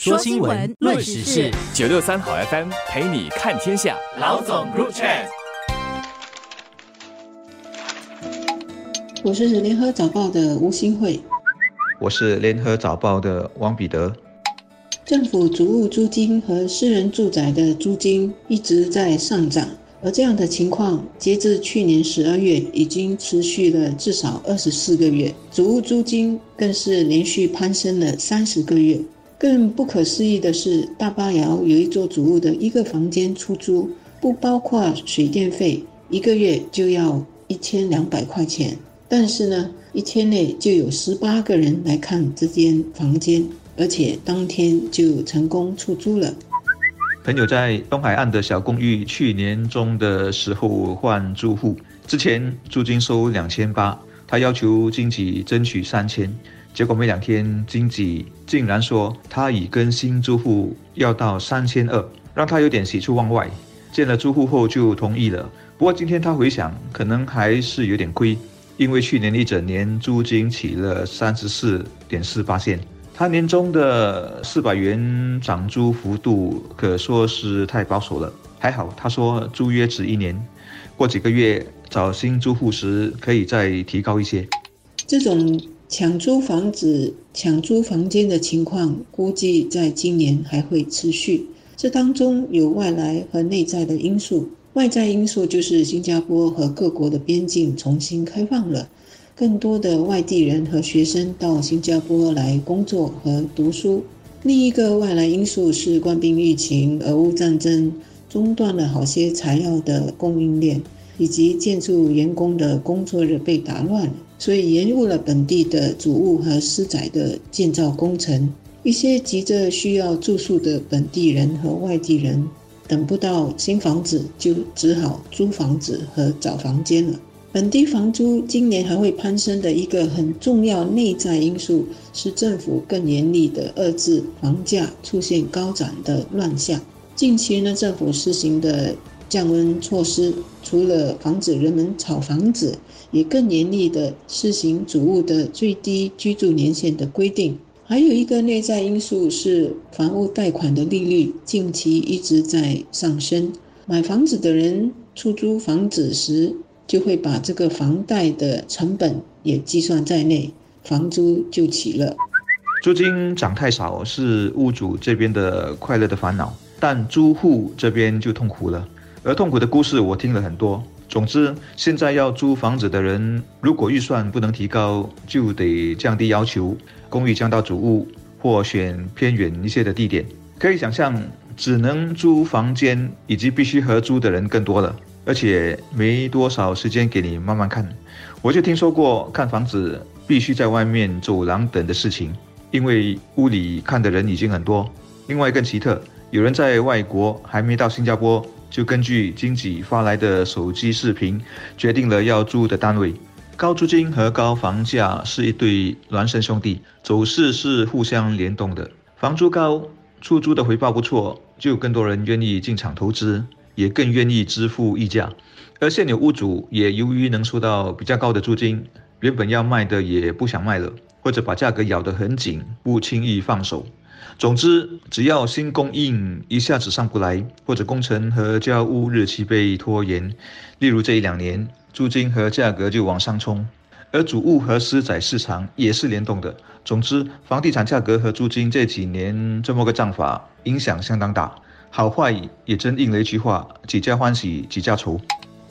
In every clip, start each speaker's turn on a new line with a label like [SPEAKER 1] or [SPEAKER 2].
[SPEAKER 1] 说新闻，论时事，
[SPEAKER 2] 九六三好 FM 陪你看天下。
[SPEAKER 1] 老总入场。
[SPEAKER 3] 我是联合早报的吴新慧，
[SPEAKER 4] 我是联合早报的王彼得。
[SPEAKER 3] 政府主物租金和私人住宅的租金一直在上涨，而这样的情况，截至去年十二月，已经持续了至少二十四个月，主物租金更是连续攀升了三十个月。更不可思议的是，大巴窑有一座主屋的一个房间出租，不包括水电费，一个月就要一千两百块钱。但是呢，一天内就有十八个人来看这间房间，而且当天就成功出租了。
[SPEAKER 4] 朋友在东海岸的小公寓，去年中的时候换住户，之前租金收两千八，他要求经济争取三千。结果没两天，经纪竟然说他已跟新租户要到三千二，让他有点喜出望外。见了租户后就同意了。不过今天他回想，可能还是有点亏，因为去年一整年租金起了三十四点四八线，他年终的四百元涨租幅度可说是太保守了。还好他说租约只一年，过几个月找新租户时可以再提高一些。
[SPEAKER 3] 这种。抢租房子、抢租房间的情况，估计在今年还会持续。这当中有外来和内在的因素。外在因素就是新加坡和各国的边境重新开放了，更多的外地人和学生到新加坡来工作和读书。另一个外来因素是官兵疫情、俄乌战争，中断了好些材料的供应链。以及建筑员工的工作日被打乱，所以延误了本地的主物和私宅的建造工程。一些急着需要住宿的本地人和外地人，等不到新房子，就只好租房子和找房间了。本地房租今年还会攀升的一个很重要内在因素，是政府更严厉的遏制房价出现高涨的乱象。近期呢，政府实行的。降温措施除了防止人们炒房子，也更严厉地施行主物的最低居住年限的规定。还有一个内在因素是房屋贷款的利率近期一直在上升，买房子的人出租房子时就会把这个房贷的成本也计算在内，房租就起了。
[SPEAKER 4] 租金涨太少是屋主这边的快乐的烦恼，但租户这边就痛苦了。而痛苦的故事我听了很多。总之，现在要租房子的人，如果预算不能提高，就得降低要求，公寓降到主屋，或选偏远一些的地点。可以想象，只能租房间以及必须合租的人更多了，而且没多少时间给你慢慢看。我就听说过看房子必须在外面走廊等的事情，因为屋里看的人已经很多。另外更奇特，有人在外国还没到新加坡。就根据经济发来的手机视频，决定了要租的单位。高租金和高房价是一对孪生兄弟，走势是互相联动的。房租高，出租的回报不错，就更多人愿意进场投资，也更愿意支付溢价。而现有屋主也由于能收到比较高的租金，原本要卖的也不想卖了，或者把价格咬得很紧，不轻易放手。总之，只要新供应一下子上不来，或者工程和交屋日期被拖延，例如这一两年，租金和价格就往上冲。而主物和私宅市场也是联动的。总之，房地产价格和租金这几年这么个账法，影响相当大。好坏也真应了一句话：几家欢喜几家愁。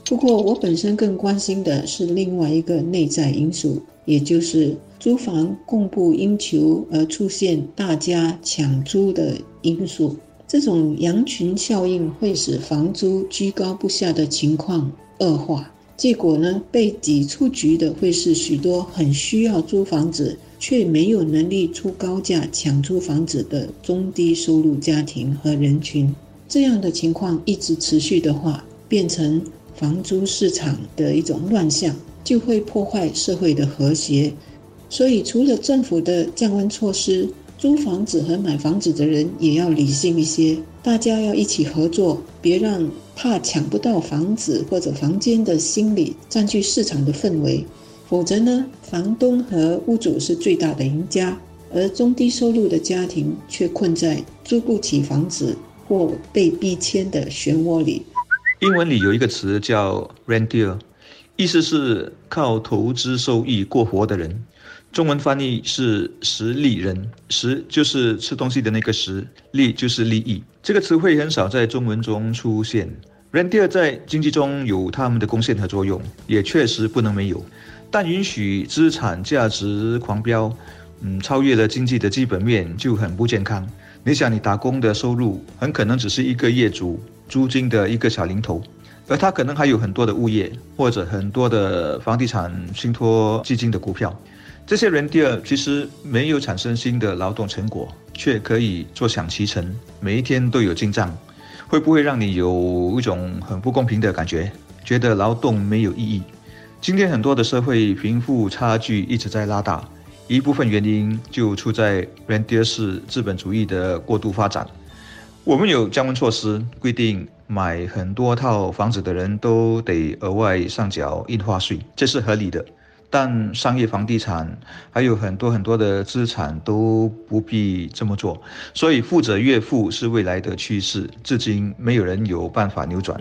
[SPEAKER 3] 不过，我本身更关心的是另外一个内在因素，也就是租房供不应求而出现大家抢租的因素。这种羊群效应会使房租居高不下的情况恶化，结果呢，被挤出局的会是许多很需要租房子却没有能力出高价抢租房子的中低收入家庭和人群。这样的情况一直持续的话，变成。房租市场的一种乱象，就会破坏社会的和谐。所以，除了政府的降温措施，租房子和买房子的人也要理性一些，大家要一起合作，别让怕抢不到房子或者房间的心理占据市场的氛围。否则呢，房东和屋主是最大的赢家。而中低收入的家庭却困在租不起房子或被逼迁的漩涡里。
[SPEAKER 4] 英文里有一个词叫 rentier，意思是靠投资收益过活的人。中文翻译是食利人，食就是吃东西的那个食，利就是利益。这个词汇很少在中文中出现。rentier 在经济中有他们的贡献和作用，也确实不能没有。但允许资产价值狂飙，嗯，超越了经济的基本面就很不健康。你想，你打工的收入很可能只是一个业主租金的一个小零头，而他可能还有很多的物业或者很多的房地产信托基金的股票。这些人第二其实没有产生新的劳动成果，却可以坐享其成，每一天都有进账，会不会让你有一种很不公平的感觉，觉得劳动没有意义？今天很多的社会贫富差距一直在拉大，一部分原因就出在 rentier 式资本主义的过度发展。我们有降温措施，规定买很多套房子的人都得额外上缴印花税，这是合理的。但商业房地产还有很多很多的资产都不必这么做，所以富者越富是未来的趋势，至今没有人有办法扭转。